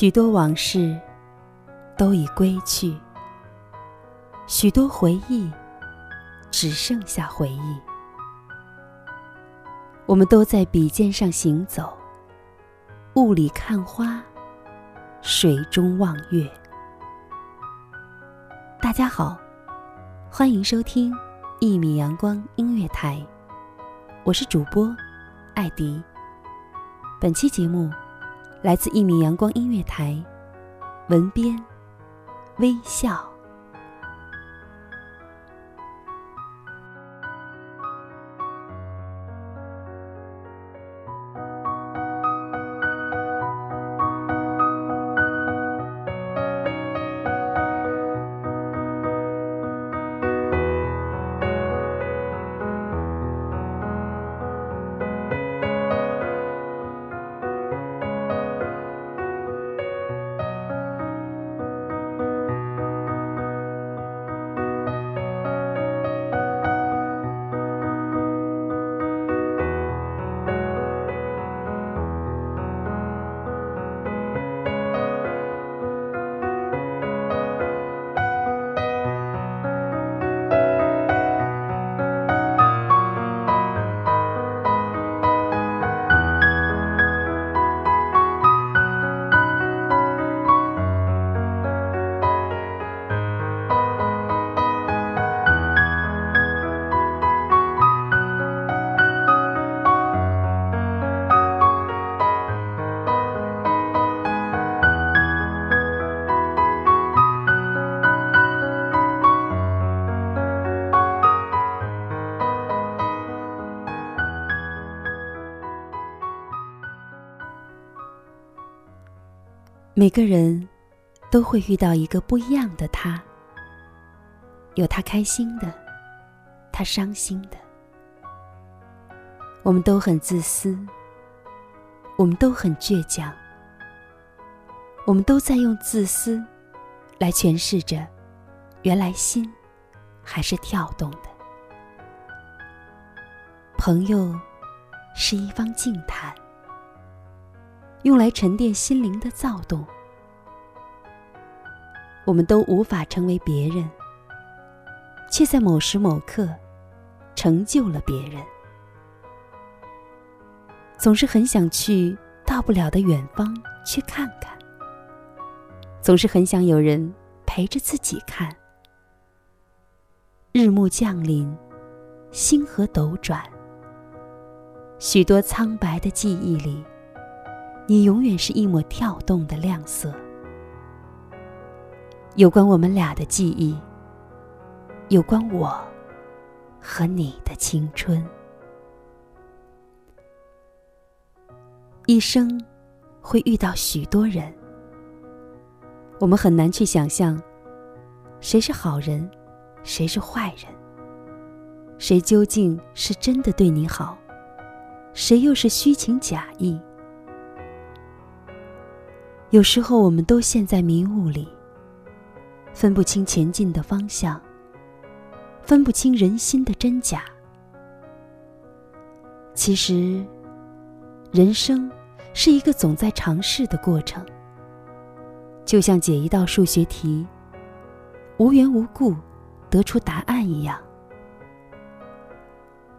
许多往事都已归去，许多回忆只剩下回忆。我们都在笔尖上行走，雾里看花，水中望月。大家好，欢迎收听一米阳光音乐台，我是主播艾迪。本期节目。来自一米阳光音乐台，文编微笑。每个人都会遇到一个不一样的他，有他开心的，他伤心的。我们都很自私，我们都很倔强，我们都在用自私来诠释着原来心还是跳动的。朋友是一方静谈。用来沉淀心灵的躁动，我们都无法成为别人，却在某时某刻成就了别人。总是很想去到不了的远方去看看，总是很想有人陪着自己看。日暮降临，星河斗转，许多苍白的记忆里。你永远是一抹跳动的亮色。有关我们俩的记忆，有关我和你的青春。一生会遇到许多人，我们很难去想象谁是好人，谁是坏人。谁究竟是真的对你好，谁又是虚情假意？有时候，我们都陷在迷雾里，分不清前进的方向，分不清人心的真假。其实，人生是一个总在尝试的过程，就像解一道数学题，无缘无故得出答案一样。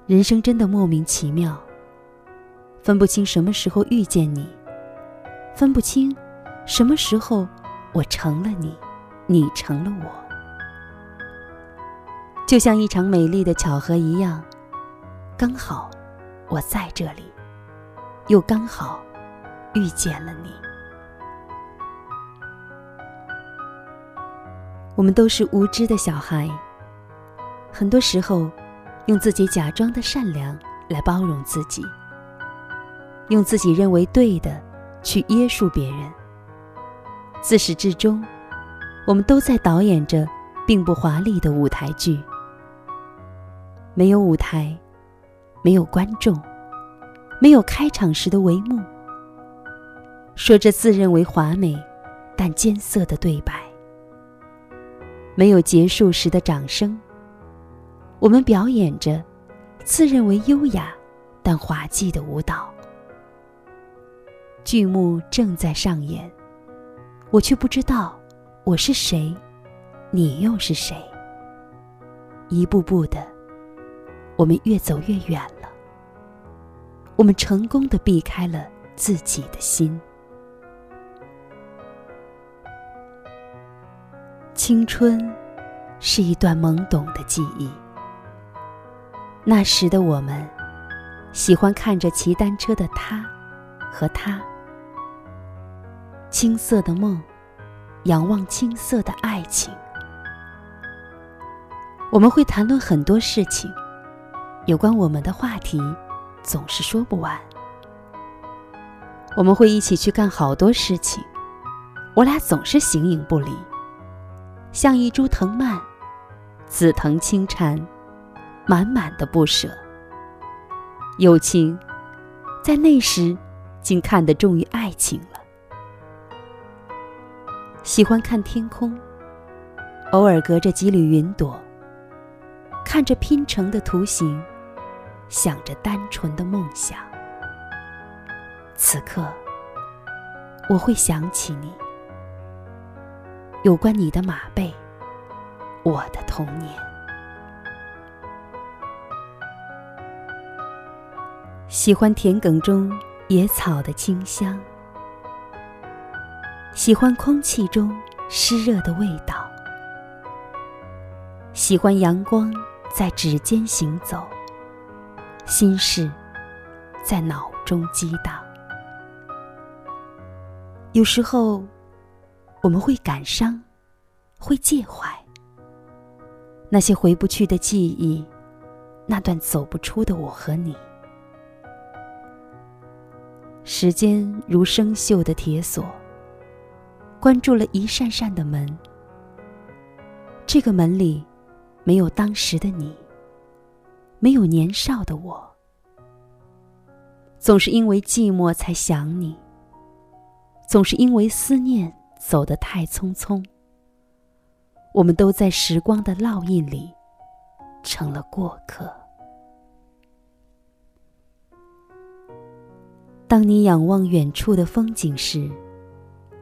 人生真的莫名其妙，分不清什么时候遇见你，分不清。什么时候，我成了你，你成了我，就像一场美丽的巧合一样，刚好我在这里，又刚好遇见了你。我们都是无知的小孩，很多时候用自己假装的善良来包容自己，用自己认为对的去约束别人。自始至终，我们都在导演着并不华丽的舞台剧。没有舞台，没有观众，没有开场时的帷幕，说着自认为华美但艰涩的对白。没有结束时的掌声，我们表演着自认为优雅但滑稽的舞蹈。剧目正在上演。我却不知道我是谁，你又是谁。一步步的，我们越走越远了。我们成功的避开了自己的心。青春是一段懵懂的记忆。那时的我们，喜欢看着骑单车的他和他。青涩的梦，仰望青涩的爱情。我们会谈论很多事情，有关我们的话题总是说不完。我们会一起去干好多事情，我俩总是形影不离，像一株藤蔓，紫藤轻缠，满满的不舍。友情，在那时，竟看得重于爱情。喜欢看天空，偶尔隔着几缕云朵，看着拼成的图形，想着单纯的梦想。此刻，我会想起你，有关你的马背，我的童年。喜欢田埂中野草的清香。喜欢空气中湿热的味道，喜欢阳光在指尖行走，心事在脑中激荡。有时候我们会感伤，会介怀那些回不去的记忆，那段走不出的我和你。时间如生锈的铁锁。关住了一扇扇的门，这个门里没有当时的你，没有年少的我。总是因为寂寞才想你，总是因为思念走得太匆匆。我们都在时光的烙印里成了过客。当你仰望远处的风景时，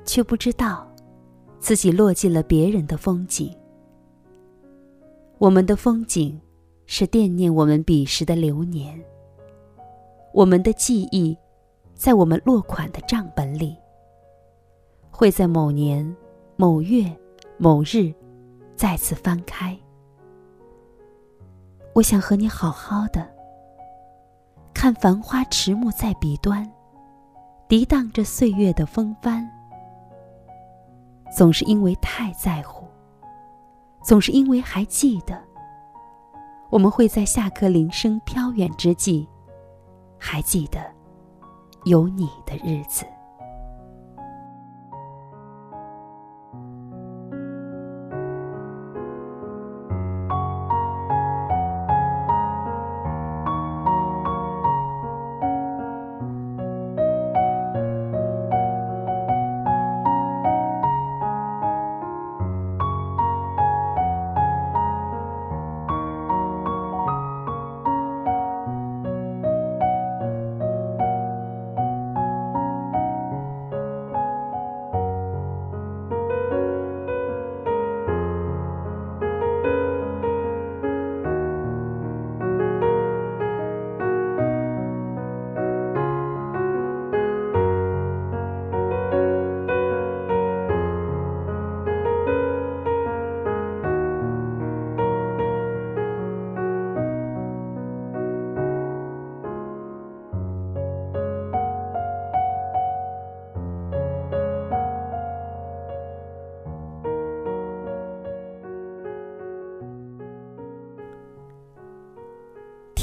却不知道，自己落进了别人的风景。我们的风景，是惦念我们彼时的流年。我们的记忆，在我们落款的账本里，会在某年某月某日，再次翻开。我想和你好好的，看繁花迟暮在彼端，涤荡着岁月的风帆。总是因为太在乎，总是因为还记得，我们会在下课铃声飘远之际，还记得有你的日子。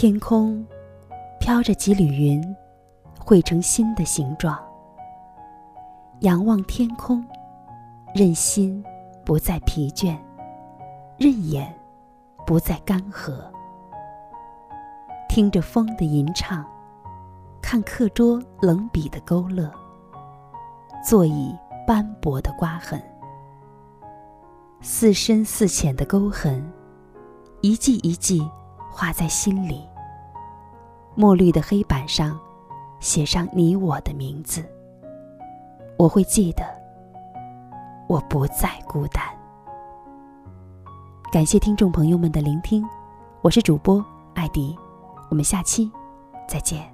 天空飘着几缕云，汇成心的形状。仰望天空，任心不再疲倦，任眼不再干涸。听着风的吟唱，看课桌冷笔的勾勒，座椅斑驳的刮痕，似深似浅的沟痕，一记一记画在心里。墨绿的黑板上，写上你我的名字。我会记得，我不再孤单。感谢听众朋友们的聆听，我是主播艾迪，我们下期再见。